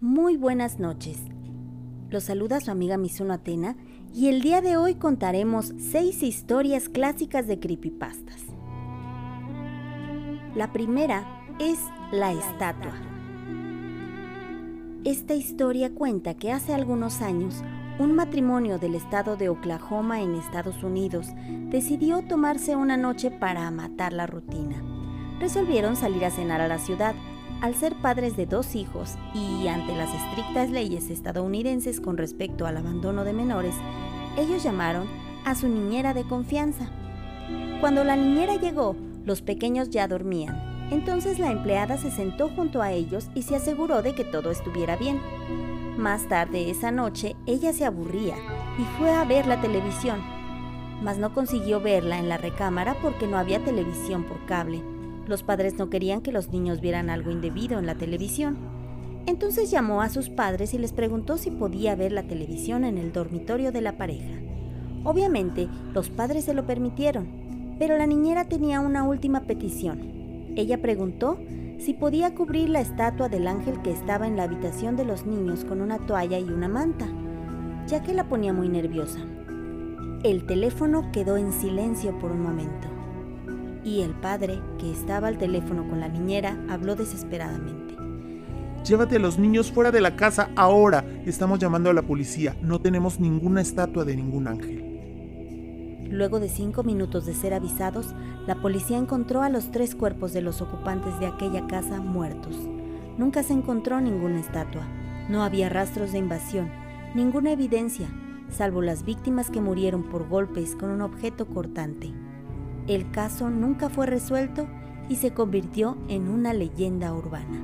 Muy buenas noches. Los saluda su amiga Mizuno Atena y el día de hoy contaremos seis historias clásicas de creepypastas. La primera es La estatua. Esta historia cuenta que hace algunos años un matrimonio del estado de Oklahoma en Estados Unidos decidió tomarse una noche para matar la rutina. Resolvieron salir a cenar a la ciudad. Al ser padres de dos hijos y ante las estrictas leyes estadounidenses con respecto al abandono de menores, ellos llamaron a su niñera de confianza. Cuando la niñera llegó, los pequeños ya dormían. Entonces la empleada se sentó junto a ellos y se aseguró de que todo estuviera bien. Más tarde esa noche ella se aburría y fue a ver la televisión, mas no consiguió verla en la recámara porque no había televisión por cable. Los padres no querían que los niños vieran algo indebido en la televisión. Entonces llamó a sus padres y les preguntó si podía ver la televisión en el dormitorio de la pareja. Obviamente, los padres se lo permitieron, pero la niñera tenía una última petición. Ella preguntó si podía cubrir la estatua del ángel que estaba en la habitación de los niños con una toalla y una manta, ya que la ponía muy nerviosa. El teléfono quedó en silencio por un momento y el padre, que estaba al teléfono con la niñera, habló desesperadamente. Llévate a los niños fuera de la casa ahora. Estamos llamando a la policía. No tenemos ninguna estatua de ningún ángel. Luego de cinco minutos de ser avisados, la policía encontró a los tres cuerpos de los ocupantes de aquella casa muertos. Nunca se encontró ninguna estatua. No había rastros de invasión, ninguna evidencia, salvo las víctimas que murieron por golpes con un objeto cortante. El caso nunca fue resuelto y se convirtió en una leyenda urbana.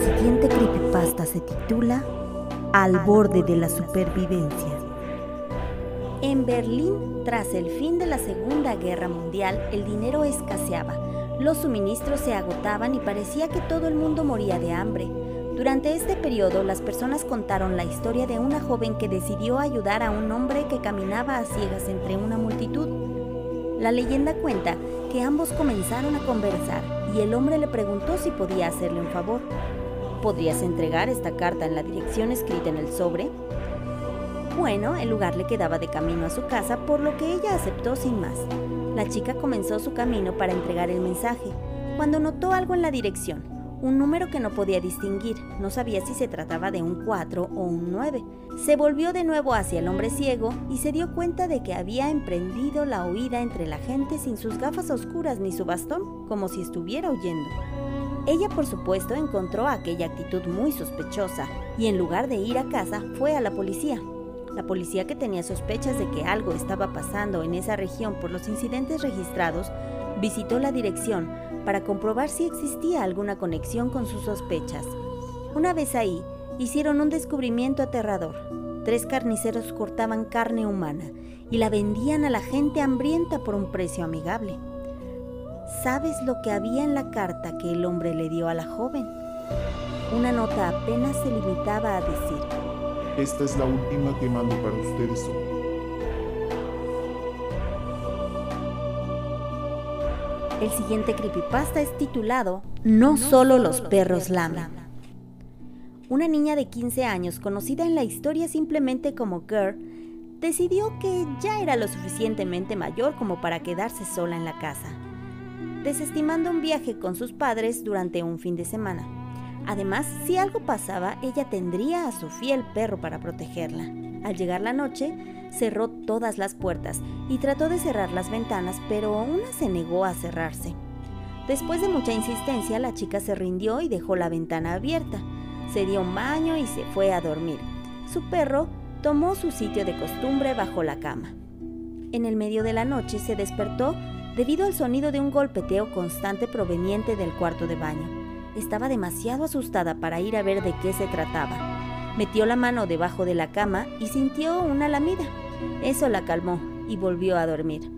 siguiente creepypasta se titula Al borde de la supervivencia. En Berlín, tras el fin de la Segunda Guerra Mundial, el dinero escaseaba, los suministros se agotaban y parecía que todo el mundo moría de hambre. Durante este periodo, las personas contaron la historia de una joven que decidió ayudar a un hombre que caminaba a ciegas entre una multitud. La leyenda cuenta que ambos comenzaron a conversar y el hombre le preguntó si podía hacerle un favor. ¿Podrías entregar esta carta en la dirección escrita en el sobre? Bueno, el lugar le quedaba de camino a su casa, por lo que ella aceptó sin más. La chica comenzó su camino para entregar el mensaje, cuando notó algo en la dirección, un número que no podía distinguir, no sabía si se trataba de un 4 o un 9. Se volvió de nuevo hacia el hombre ciego y se dio cuenta de que había emprendido la huida entre la gente sin sus gafas oscuras ni su bastón, como si estuviera huyendo. Ella, por supuesto, encontró aquella actitud muy sospechosa y en lugar de ir a casa fue a la policía. La policía que tenía sospechas de que algo estaba pasando en esa región por los incidentes registrados, visitó la dirección para comprobar si existía alguna conexión con sus sospechas. Una vez ahí, hicieron un descubrimiento aterrador. Tres carniceros cortaban carne humana y la vendían a la gente hambrienta por un precio amigable. ¿Sabes lo que había en la carta que el hombre le dio a la joven? Una nota apenas se limitaba a decir, Esta es la última que mando para ustedes hoy. El siguiente creepypasta es titulado No solo los perros lamen. Una niña de 15 años, conocida en la historia simplemente como Girl, decidió que ya era lo suficientemente mayor como para quedarse sola en la casa, desestimando un viaje con sus padres durante un fin de semana. Además, si algo pasaba, ella tendría a su fiel perro para protegerla. Al llegar la noche, cerró todas las puertas y trató de cerrar las ventanas, pero una se negó a cerrarse. Después de mucha insistencia, la chica se rindió y dejó la ventana abierta. Se dio un baño y se fue a dormir. Su perro tomó su sitio de costumbre bajo la cama. En el medio de la noche se despertó debido al sonido de un golpeteo constante proveniente del cuarto de baño. Estaba demasiado asustada para ir a ver de qué se trataba. Metió la mano debajo de la cama y sintió una lamida. Eso la calmó y volvió a dormir.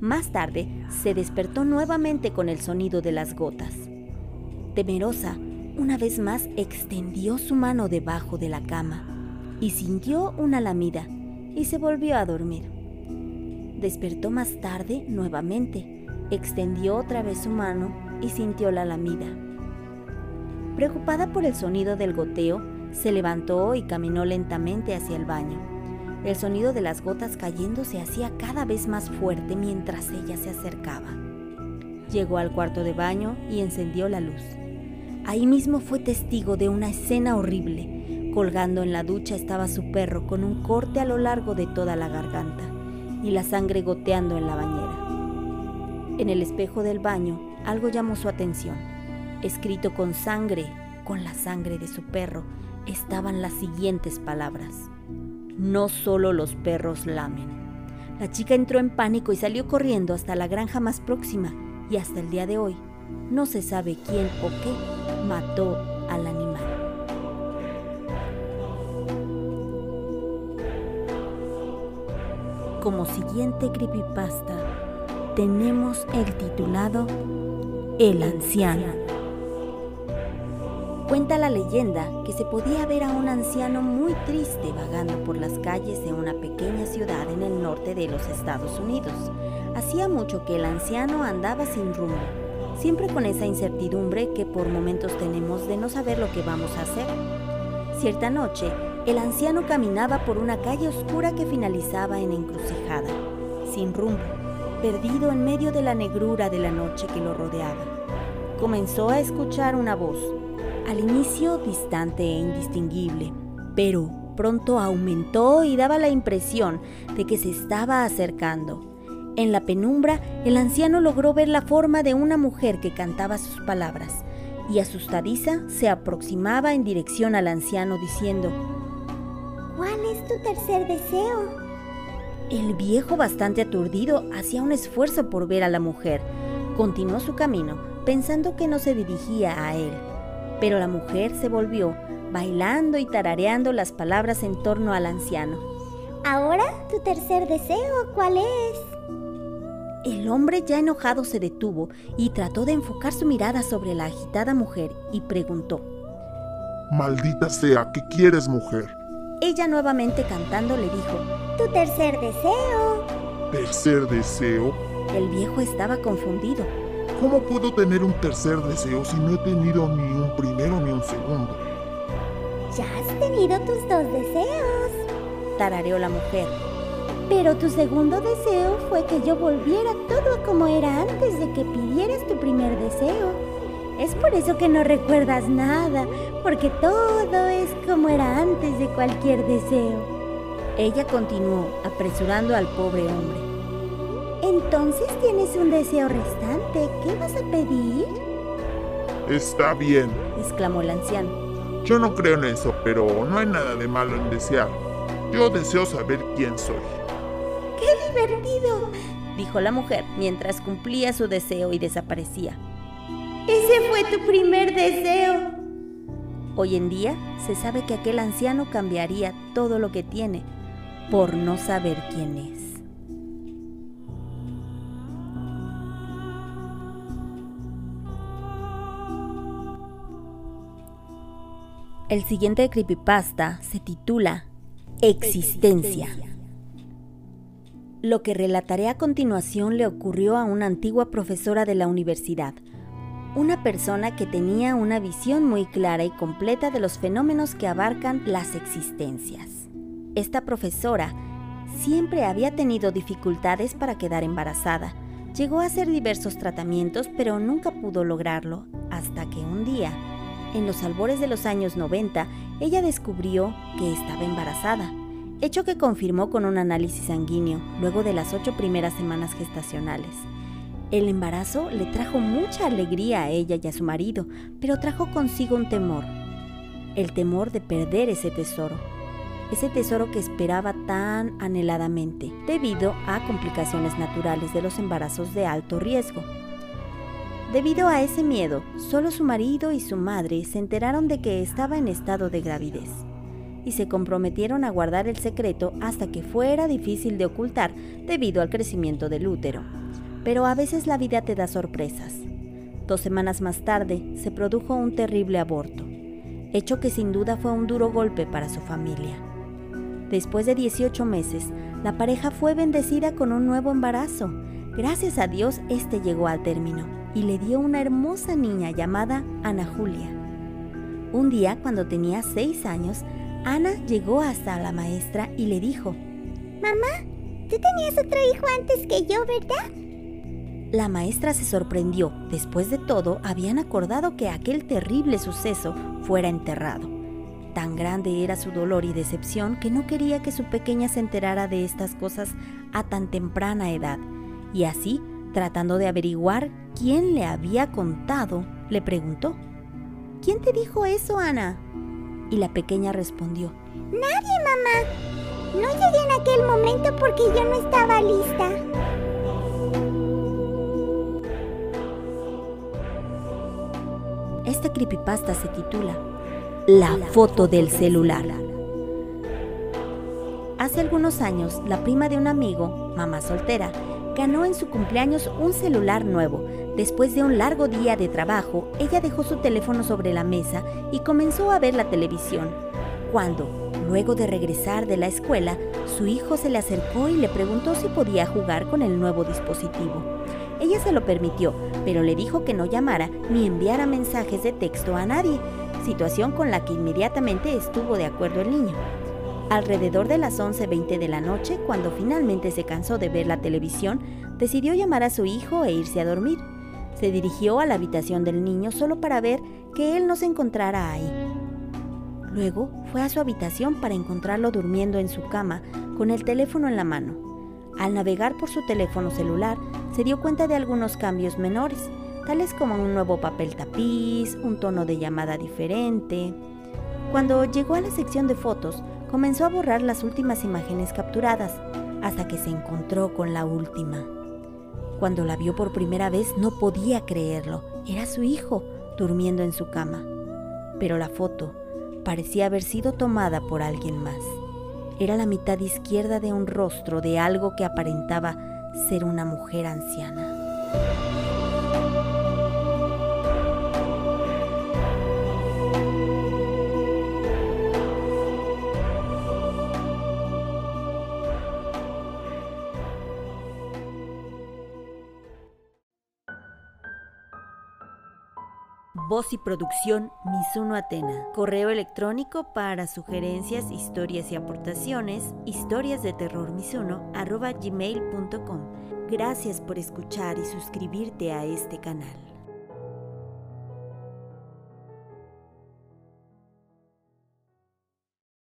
Más tarde, se despertó nuevamente con el sonido de las gotas. Temerosa, una vez más extendió su mano debajo de la cama y sintió una lamida. y se volvió a dormir. Despertó más tarde nuevamente, extendió otra vez su mano y sintió la lamida. Preocupada por el sonido del goteo, se levantó y caminó lentamente hacia el baño. El sonido de las gotas cayendo se hacía cada vez más fuerte mientras ella se acercaba. Llegó al cuarto de baño y encendió la luz. Ahí mismo fue testigo de una escena horrible. Colgando en la ducha estaba su perro con un corte a lo largo de toda la garganta y la sangre goteando en la bañera. En el espejo del baño algo llamó su atención. Escrito con sangre, con la sangre de su perro, estaban las siguientes palabras. No solo los perros lamen. La chica entró en pánico y salió corriendo hasta la granja más próxima y hasta el día de hoy no se sabe quién o qué mató al animal. Como siguiente creepypasta tenemos el titulado El anciano. Cuenta la leyenda que se podía ver a un anciano muy triste vagando por las calles de una pequeña ciudad en el norte de los Estados Unidos. Hacía mucho que el anciano andaba sin rumbo, siempre con esa incertidumbre que por momentos tenemos de no saber lo que vamos a hacer. Cierta noche, el anciano caminaba por una calle oscura que finalizaba en encrucijada, sin rumbo, perdido en medio de la negrura de la noche que lo rodeaba. Comenzó a escuchar una voz al inicio distante e indistinguible, pero pronto aumentó y daba la impresión de que se estaba acercando. En la penumbra, el anciano logró ver la forma de una mujer que cantaba sus palabras, y asustadiza se aproximaba en dirección al anciano diciendo, ¿Cuál es tu tercer deseo? El viejo, bastante aturdido, hacía un esfuerzo por ver a la mujer. Continuó su camino, pensando que no se dirigía a él. Pero la mujer se volvió, bailando y tarareando las palabras en torno al anciano. Ahora, tu tercer deseo, ¿cuál es? El hombre ya enojado se detuvo y trató de enfocar su mirada sobre la agitada mujer y preguntó. Maldita sea, ¿qué quieres, mujer? Ella nuevamente cantando le dijo, Tu tercer deseo. ¿Tercer deseo? El viejo estaba confundido. ¿Cómo puedo tener un tercer deseo si no he tenido ni un primero ni un segundo? Ya has tenido tus dos deseos, tarareó la mujer. Pero tu segundo deseo fue que yo volviera todo como era antes de que pidieras tu primer deseo. Es por eso que no recuerdas nada, porque todo es como era antes de cualquier deseo. Ella continuó, apresurando al pobre hombre. Entonces tienes un deseo restante. ¿Qué vas a pedir? Está bien, exclamó el anciano. Yo no creo en eso, pero no hay nada de malo en desear. Yo deseo saber quién soy. ¡Qué divertido! dijo la mujer mientras cumplía su deseo y desaparecía. Ese fue tu primer deseo. Hoy en día se sabe que aquel anciano cambiaría todo lo que tiene por no saber quién es. El siguiente creepypasta se titula Existencia. Lo que relataré a continuación le ocurrió a una antigua profesora de la universidad, una persona que tenía una visión muy clara y completa de los fenómenos que abarcan las existencias. Esta profesora siempre había tenido dificultades para quedar embarazada. Llegó a hacer diversos tratamientos, pero nunca pudo lograrlo, hasta que un día en los albores de los años 90, ella descubrió que estaba embarazada, hecho que confirmó con un análisis sanguíneo luego de las ocho primeras semanas gestacionales. El embarazo le trajo mucha alegría a ella y a su marido, pero trajo consigo un temor, el temor de perder ese tesoro, ese tesoro que esperaba tan anheladamente, debido a complicaciones naturales de los embarazos de alto riesgo. Debido a ese miedo, solo su marido y su madre se enteraron de que estaba en estado de gravidez y se comprometieron a guardar el secreto hasta que fuera difícil de ocultar debido al crecimiento del útero. Pero a veces la vida te da sorpresas. Dos semanas más tarde se produjo un terrible aborto, hecho que sin duda fue un duro golpe para su familia. Después de 18 meses, la pareja fue bendecida con un nuevo embarazo. Gracias a Dios, este llegó al término y le dio una hermosa niña llamada Ana Julia. Un día, cuando tenía seis años, Ana llegó hasta la maestra y le dijo, Mamá, tú tenías otro hijo antes que yo, ¿verdad? La maestra se sorprendió. Después de todo, habían acordado que aquel terrible suceso fuera enterrado. Tan grande era su dolor y decepción que no quería que su pequeña se enterara de estas cosas a tan temprana edad. Y así, tratando de averiguar quién le había contado, le preguntó, ¿Quién te dijo eso, Ana? Y la pequeña respondió, Nadie, mamá. No llegué en aquel momento porque yo no estaba lista. Este creepypasta se titula La foto del celular. Hace algunos años, la prima de un amigo, mamá soltera, ganó en su cumpleaños un celular nuevo. Después de un largo día de trabajo, ella dejó su teléfono sobre la mesa y comenzó a ver la televisión. Cuando, luego de regresar de la escuela, su hijo se le acercó y le preguntó si podía jugar con el nuevo dispositivo. Ella se lo permitió, pero le dijo que no llamara ni enviara mensajes de texto a nadie, situación con la que inmediatamente estuvo de acuerdo el niño. Alrededor de las 11.20 de la noche, cuando finalmente se cansó de ver la televisión, decidió llamar a su hijo e irse a dormir. Se dirigió a la habitación del niño solo para ver que él no se encontrara ahí. Luego fue a su habitación para encontrarlo durmiendo en su cama con el teléfono en la mano. Al navegar por su teléfono celular, se dio cuenta de algunos cambios menores, tales como un nuevo papel tapiz, un tono de llamada diferente. Cuando llegó a la sección de fotos, comenzó a borrar las últimas imágenes capturadas, hasta que se encontró con la última. Cuando la vio por primera vez no podía creerlo, era su hijo, durmiendo en su cama. Pero la foto parecía haber sido tomada por alguien más. Era la mitad izquierda de un rostro de algo que aparentaba ser una mujer anciana. Voz y producción Mizuno Atena. Correo electrónico para sugerencias, historias y aportaciones, historias de terror. Gracias por escuchar y suscribirte a este canal.